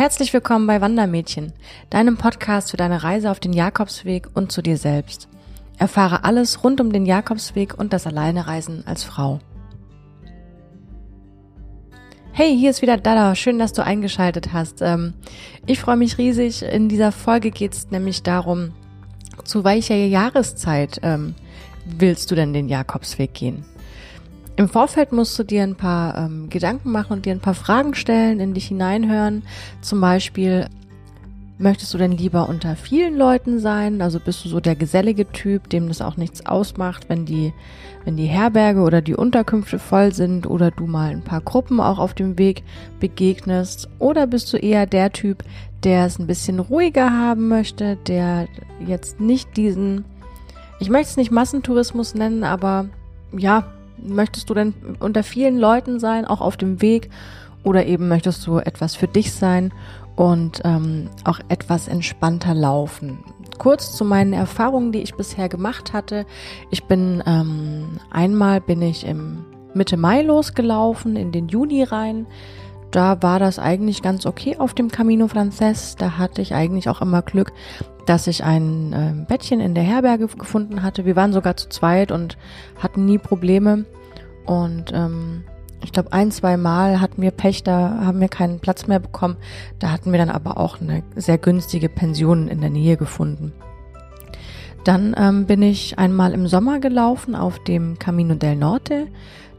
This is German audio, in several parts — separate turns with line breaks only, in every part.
Herzlich willkommen bei Wandermädchen, deinem Podcast für deine Reise auf den Jakobsweg und zu dir selbst. Erfahre alles rund um den Jakobsweg und das Alleinereisen als Frau. Hey, hier ist wieder Dada. Schön, dass du eingeschaltet hast. Ähm, ich freue mich riesig. In dieser Folge geht es nämlich darum, zu welcher Jahreszeit ähm, willst du denn den Jakobsweg gehen? Im Vorfeld musst du dir ein paar ähm, Gedanken machen und dir ein paar Fragen stellen, in dich hineinhören. Zum Beispiel, möchtest du denn lieber unter vielen Leuten sein? Also bist du so der gesellige Typ, dem das auch nichts ausmacht, wenn die, wenn die Herberge oder die Unterkünfte voll sind oder du mal ein paar Gruppen auch auf dem Weg begegnest? Oder bist du eher der Typ, der es ein bisschen ruhiger haben möchte, der jetzt nicht diesen, ich möchte es nicht Massentourismus nennen, aber ja, Möchtest du denn unter vielen Leuten sein, auch auf dem Weg? Oder eben möchtest du etwas für dich sein und ähm, auch etwas entspannter laufen? Kurz zu meinen Erfahrungen, die ich bisher gemacht hatte. Ich bin ähm, einmal bin ich im Mitte Mai losgelaufen, in den Juni rein. Da war das eigentlich ganz okay auf dem Camino Frances. Da hatte ich eigentlich auch immer Glück, dass ich ein äh, Bettchen in der Herberge gefunden hatte. Wir waren sogar zu zweit und hatten nie Probleme. Und ähm, ich glaube, ein, zwei Mal hatten wir Pech, da haben wir keinen Platz mehr bekommen. Da hatten wir dann aber auch eine sehr günstige Pension in der Nähe gefunden. Dann ähm, bin ich einmal im Sommer gelaufen auf dem Camino del Norte.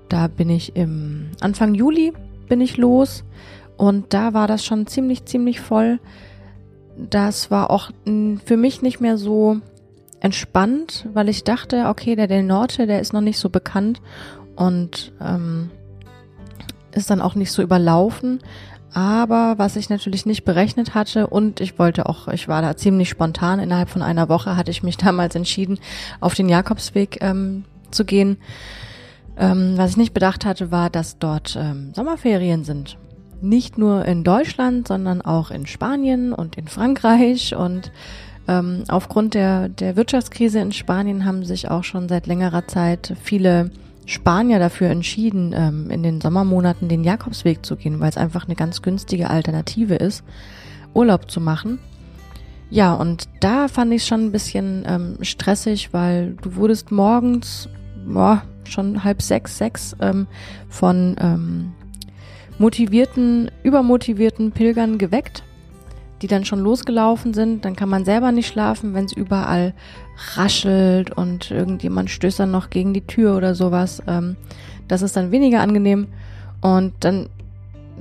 Da bin ich im Anfang Juli bin ich los und da war das schon ziemlich, ziemlich voll das war auch für mich nicht mehr so entspannt, weil ich dachte, okay, der Del Norte, der ist noch nicht so bekannt und ähm, ist dann auch nicht so überlaufen. Aber was ich natürlich nicht berechnet hatte und ich wollte auch, ich war da ziemlich spontan, innerhalb von einer Woche hatte ich mich damals entschieden, auf den Jakobsweg ähm, zu gehen. Ähm, was ich nicht bedacht hatte, war, dass dort ähm, Sommerferien sind nicht nur in Deutschland, sondern auch in Spanien und in Frankreich. Und ähm, aufgrund der, der Wirtschaftskrise in Spanien haben sich auch schon seit längerer Zeit viele Spanier dafür entschieden, ähm, in den Sommermonaten den Jakobsweg zu gehen, weil es einfach eine ganz günstige Alternative ist, Urlaub zu machen. Ja, und da fand ich es schon ein bisschen ähm, stressig, weil du wurdest morgens, boah, schon halb sechs, sechs ähm, von ähm, motivierten, übermotivierten Pilgern geweckt, die dann schon losgelaufen sind. Dann kann man selber nicht schlafen, wenn es überall raschelt und irgendjemand stößt dann noch gegen die Tür oder sowas. Ähm, das ist dann weniger angenehm. Und dann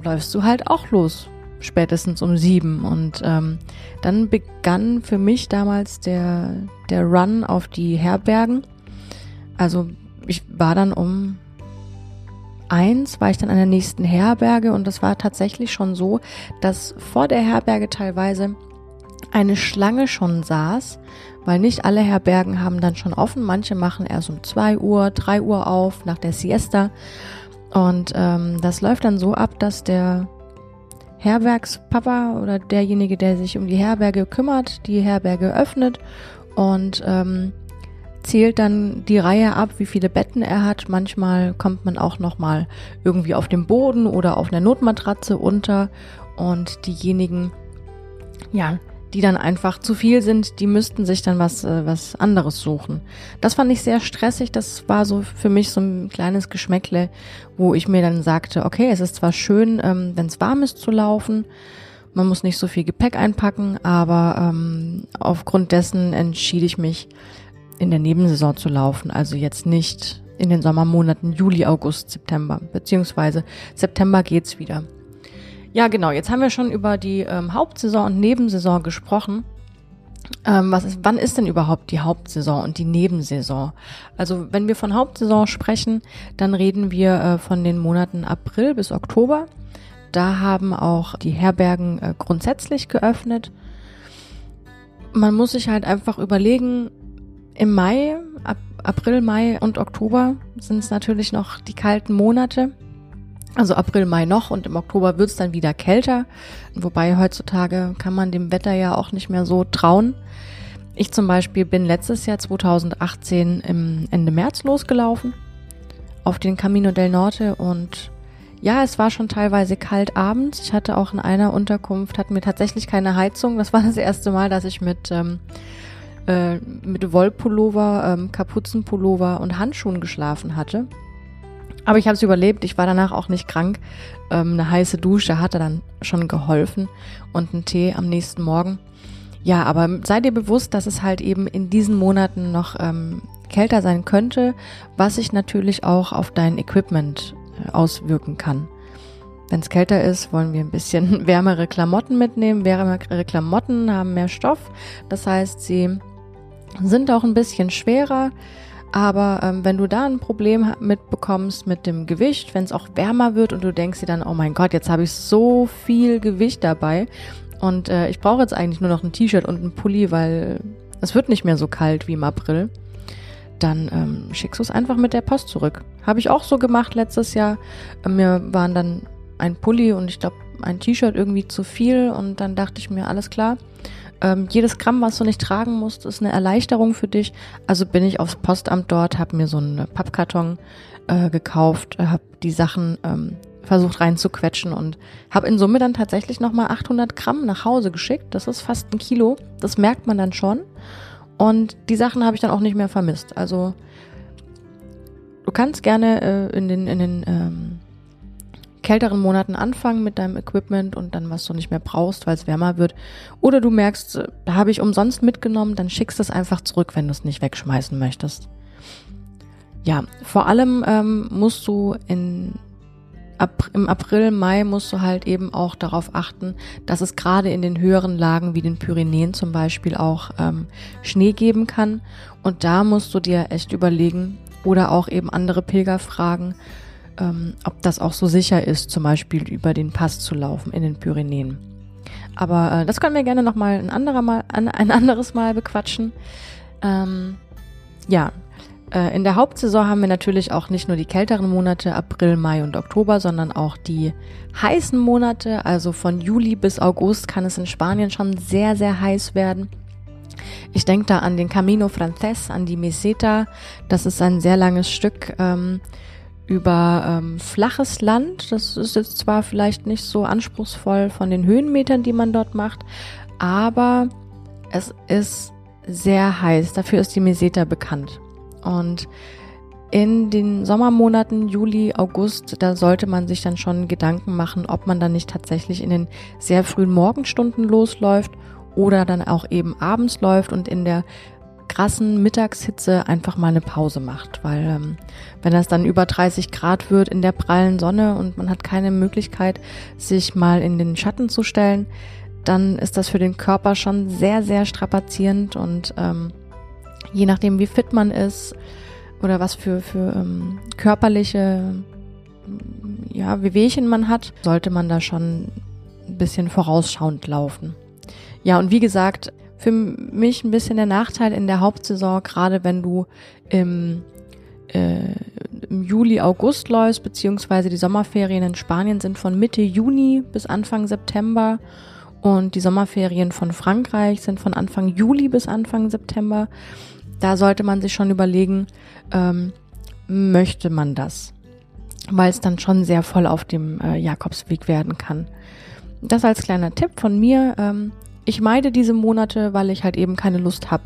läufst du halt auch los, spätestens um sieben. Und ähm, dann begann für mich damals der, der Run auf die Herbergen. Also ich war dann um eins war ich dann an der nächsten Herberge und das war tatsächlich schon so, dass vor der Herberge teilweise eine Schlange schon saß, weil nicht alle Herbergen haben dann schon offen. Manche machen erst um zwei Uhr, drei Uhr auf nach der Siesta. Und ähm, das läuft dann so ab, dass der Herbergspapa oder derjenige, der sich um die Herberge kümmert, die Herberge öffnet und ähm, zählt dann die Reihe ab, wie viele Betten er hat. Manchmal kommt man auch noch mal irgendwie auf dem Boden oder auf einer Notmatratze unter und diejenigen, ja, die dann einfach zu viel sind, die müssten sich dann was äh, was anderes suchen. Das fand ich sehr stressig. Das war so für mich so ein kleines Geschmäckle, wo ich mir dann sagte, okay, es ist zwar schön, ähm, wenn es warm ist zu laufen. Man muss nicht so viel Gepäck einpacken, aber ähm, aufgrund dessen entschied ich mich, in der Nebensaison zu laufen, also jetzt nicht in den Sommermonaten Juli, August, September, beziehungsweise September geht's wieder. Ja, genau, jetzt haben wir schon über die ähm, Hauptsaison und Nebensaison gesprochen. Ähm, was ist, wann ist denn überhaupt die Hauptsaison und die Nebensaison? Also wenn wir von Hauptsaison sprechen, dann reden wir äh, von den Monaten April bis Oktober. Da haben auch die Herbergen äh, grundsätzlich geöffnet. Man muss sich halt einfach überlegen, im Mai, ab April, Mai und Oktober sind es natürlich noch die kalten Monate. Also April, Mai noch und im Oktober wird es dann wieder kälter. Wobei heutzutage kann man dem Wetter ja auch nicht mehr so trauen. Ich zum Beispiel bin letztes Jahr 2018 im Ende März losgelaufen auf den Camino del Norte und ja, es war schon teilweise kalt abends. Ich hatte auch in einer Unterkunft, hatten wir tatsächlich keine Heizung. Das war das erste Mal, dass ich mit, ähm, äh, mit Wollpullover, ähm, Kapuzenpullover und Handschuhen geschlafen hatte. Aber ich habe es überlebt. Ich war danach auch nicht krank. Ähm, eine heiße Dusche hatte dann schon geholfen und ein Tee am nächsten Morgen. Ja, aber sei dir bewusst, dass es halt eben in diesen Monaten noch ähm, kälter sein könnte, was sich natürlich auch auf dein Equipment äh, auswirken kann. Wenn es kälter ist, wollen wir ein bisschen wärmere Klamotten mitnehmen. Wärmere Klamotten haben mehr Stoff. Das heißt, sie sind auch ein bisschen schwerer. Aber ähm, wenn du da ein Problem mitbekommst mit dem Gewicht, wenn es auch wärmer wird und du denkst dir dann, oh mein Gott, jetzt habe ich so viel Gewicht dabei und äh, ich brauche jetzt eigentlich nur noch ein T-Shirt und ein Pulli, weil es wird nicht mehr so kalt wie im April, dann ähm, schickst du es einfach mit der Post zurück. Habe ich auch so gemacht letztes Jahr. Mir waren dann ein Pulli und ich glaube ein T-Shirt irgendwie zu viel und dann dachte ich mir, alles klar ähm, jedes Gramm, was du nicht tragen musst, ist eine Erleichterung für dich. Also bin ich aufs Postamt dort, habe mir so einen Pappkarton äh, gekauft, äh, habe die Sachen ähm, versucht reinzuquetschen und habe in Summe dann tatsächlich nochmal 800 Gramm nach Hause geschickt. Das ist fast ein Kilo. Das merkt man dann schon. Und die Sachen habe ich dann auch nicht mehr vermisst. Also du kannst gerne äh, in den, in den ähm, kälteren Monaten anfangen mit deinem Equipment und dann, was du nicht mehr brauchst, weil es wärmer wird. Oder du merkst, äh, da habe ich umsonst mitgenommen, dann schickst du es einfach zurück, wenn du es nicht wegschmeißen möchtest. Ja, vor allem ähm, musst du in ab, im April, Mai musst du halt eben auch darauf achten, dass es gerade in den höheren Lagen wie den Pyrenäen zum Beispiel auch ähm, Schnee geben kann. Und da musst du dir echt überlegen oder auch eben andere Pilger fragen, ähm, ob das auch so sicher ist, zum Beispiel über den Pass zu laufen in den Pyrenäen. Aber äh, das können wir gerne nochmal ein, anderer ein anderes Mal bequatschen. Ähm, ja, äh, in der Hauptsaison haben wir natürlich auch nicht nur die kälteren Monate, April, Mai und Oktober, sondern auch die heißen Monate. Also von Juli bis August kann es in Spanien schon sehr, sehr heiß werden. Ich denke da an den Camino Frances, an die Meseta. Das ist ein sehr langes Stück. Ähm, über ähm, flaches Land. Das ist jetzt zwar vielleicht nicht so anspruchsvoll von den Höhenmetern, die man dort macht, aber es ist sehr heiß. Dafür ist die Meseta bekannt. Und in den Sommermonaten Juli, August, da sollte man sich dann schon Gedanken machen, ob man dann nicht tatsächlich in den sehr frühen Morgenstunden losläuft oder dann auch eben abends läuft und in der krassen Mittagshitze einfach mal eine Pause macht, weil ähm, wenn das dann über 30 Grad wird in der prallen Sonne und man hat keine Möglichkeit, sich mal in den Schatten zu stellen, dann ist das für den Körper schon sehr, sehr strapazierend und ähm, je nachdem, wie fit man ist oder was für, für ähm, körperliche ja, Wehwehchen man hat, sollte man da schon ein bisschen vorausschauend laufen. Ja, und wie gesagt, für mich ein bisschen der Nachteil in der Hauptsaison, gerade wenn du im, äh, im Juli, August läufst, beziehungsweise die Sommerferien in Spanien sind von Mitte Juni bis Anfang September und die Sommerferien von Frankreich sind von Anfang Juli bis Anfang September. Da sollte man sich schon überlegen, ähm, möchte man das? Weil es dann schon sehr voll auf dem äh, Jakobsweg werden kann. Das als kleiner Tipp von mir. Ähm, ich meide diese Monate, weil ich halt eben keine Lust habe,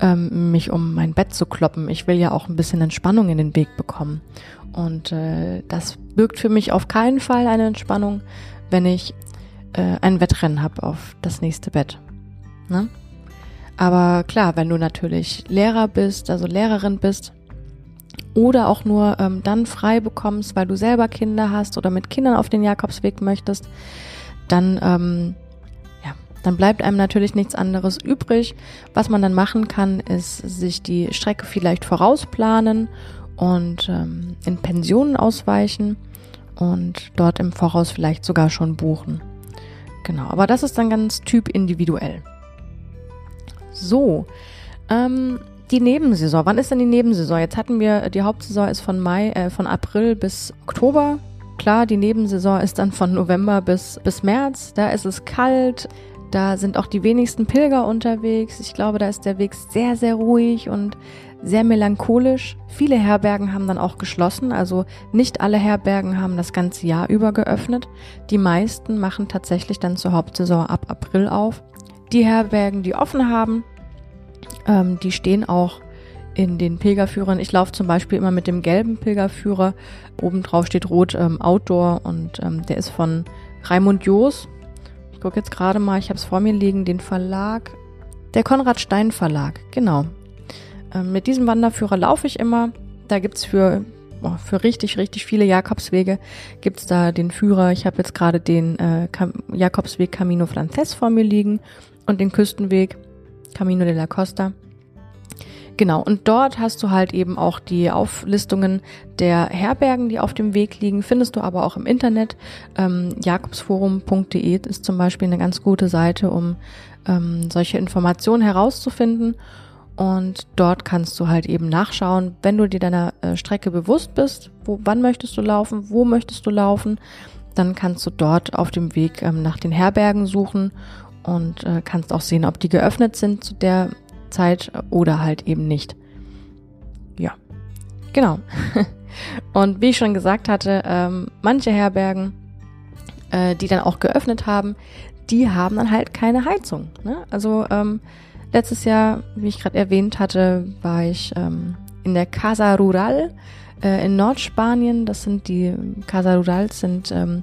ähm, mich um mein Bett zu kloppen. Ich will ja auch ein bisschen Entspannung in den Weg bekommen. Und äh, das birgt für mich auf keinen Fall eine Entspannung, wenn ich äh, ein Wettrennen habe auf das nächste Bett. Ne? Aber klar, wenn du natürlich Lehrer bist, also Lehrerin bist, oder auch nur ähm, dann frei bekommst, weil du selber Kinder hast oder mit Kindern auf den Jakobsweg möchtest, dann ähm, dann bleibt einem natürlich nichts anderes übrig. Was man dann machen kann, ist sich die Strecke vielleicht vorausplanen und ähm, in Pensionen ausweichen und dort im Voraus vielleicht sogar schon buchen. Genau, aber das ist dann ganz typindividuell. So, ähm, die Nebensaison. Wann ist denn die Nebensaison? Jetzt hatten wir, die Hauptsaison ist von Mai, äh, von April bis Oktober. Klar, die Nebensaison ist dann von November bis, bis März. Da ist es kalt, Da sind auch die wenigsten Pilger unterwegs. Ich glaube, da ist der Weg sehr, sehr ruhig und sehr melancholisch. Viele Herbergen haben dann auch geschlossen, also nicht alle Herbergen haben das ganze Jahr über geöffnet. Die meisten machen tatsächlich dann zur Hauptsaison ab April auf. Die Herbergen, die offen haben, ähm, die stehen auch in den Pilgerführern. Ich laufe zum Beispiel immer mit dem gelben Pilgerführer. Oben drauf steht rot ähm, Outdoor und ähm, der ist von Raimund Joos. Ich gucke jetzt gerade mal, ich habe es vor mir liegen, den Verlag. Der Konrad Stein Verlag, genau. Ähm, mit diesem Wanderführer laufe ich immer. Da gibt's für, oh, für richtig, richtig viele Jakobswege gibt's da den Führer. Ich habe jetzt gerade den äh, Jakobsweg Camino Frances vor mir liegen und den Küstenweg Camino de la Costa. Genau, und dort hast du halt eben auch die Auflistungen der Herbergen, die auf dem Weg liegen, findest du aber auch im Internet. Ähm, Jakobsforum.de ist zum Beispiel eine ganz gute Seite, um ähm, solche Informationen herauszufinden. Und dort kannst du halt eben nachschauen, wenn du dir deiner äh, Strecke bewusst bist, wo, wann möchtest du laufen, wo möchtest du laufen, dann kannst du dort auf dem Weg ähm, nach den Herbergen suchen und äh, kannst auch sehen, ob die geöffnet sind zu der Zeit oder halt eben nicht. Ja, genau. Und wie ich schon gesagt hatte, ähm, manche Herbergen, äh, die dann auch geöffnet haben, die haben dann halt keine Heizung. Ne? Also ähm, letztes Jahr, wie ich gerade erwähnt hatte, war ich ähm, in der Casa Rural äh, in Nordspanien. Das sind die Casa Rurals sind ähm,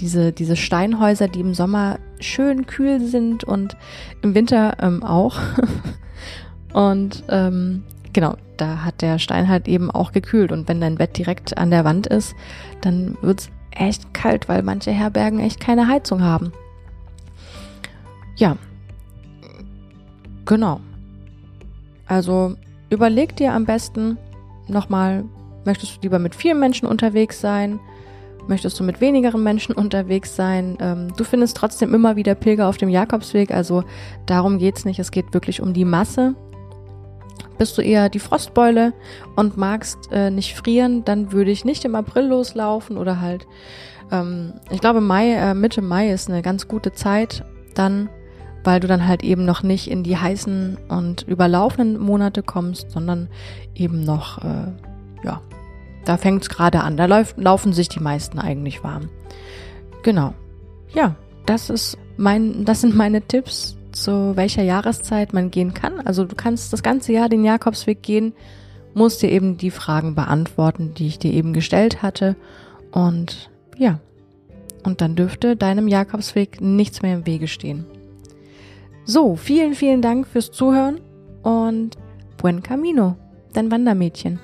diese, diese Steinhäuser, die im Sommer schön kühl sind und im Winter ähm, auch. und ähm, genau, da hat der Stein halt eben auch gekühlt. Und wenn dein Bett direkt an der Wand ist, dann wird's echt kalt, weil manche Herbergen echt keine Heizung haben. Ja, genau. Also überleg dir am besten nochmal, möchtest du lieber mit vielen Menschen unterwegs sein? Möchtest du mit wenigeren Menschen unterwegs sein? Ähm, du findest trotzdem immer wieder Pilger auf dem Jakobsweg, also darum geht's nicht. Es geht wirklich um die Masse. Bist du eher die Frostbeule und magst äh, nicht frieren, dann würde ich nicht im April loslaufen oder halt, ähm, ich glaube Mai, äh, Mitte Mai ist eine ganz gute Zeit dann, weil du dann halt eben noch nicht in die heißen und überlaufenden Monate kommst, sondern eben noch, äh, ja, da fängt es gerade an. Da lauf, laufen sich die meisten eigentlich warm. Genau. Ja, das ist mein, das sind meine Tipps, zu welcher Jahreszeit man gehen kann. Also du kannst das ganze Jahr den Jakobsweg gehen, musst dir eben die Fragen beantworten, die ich dir eben gestellt hatte. Und ja, und dann dürfte deinem Jakobsweg nichts mehr im Wege stehen. So, vielen, vielen Dank fürs Zuhören und buen camino, dein Wandermädchen.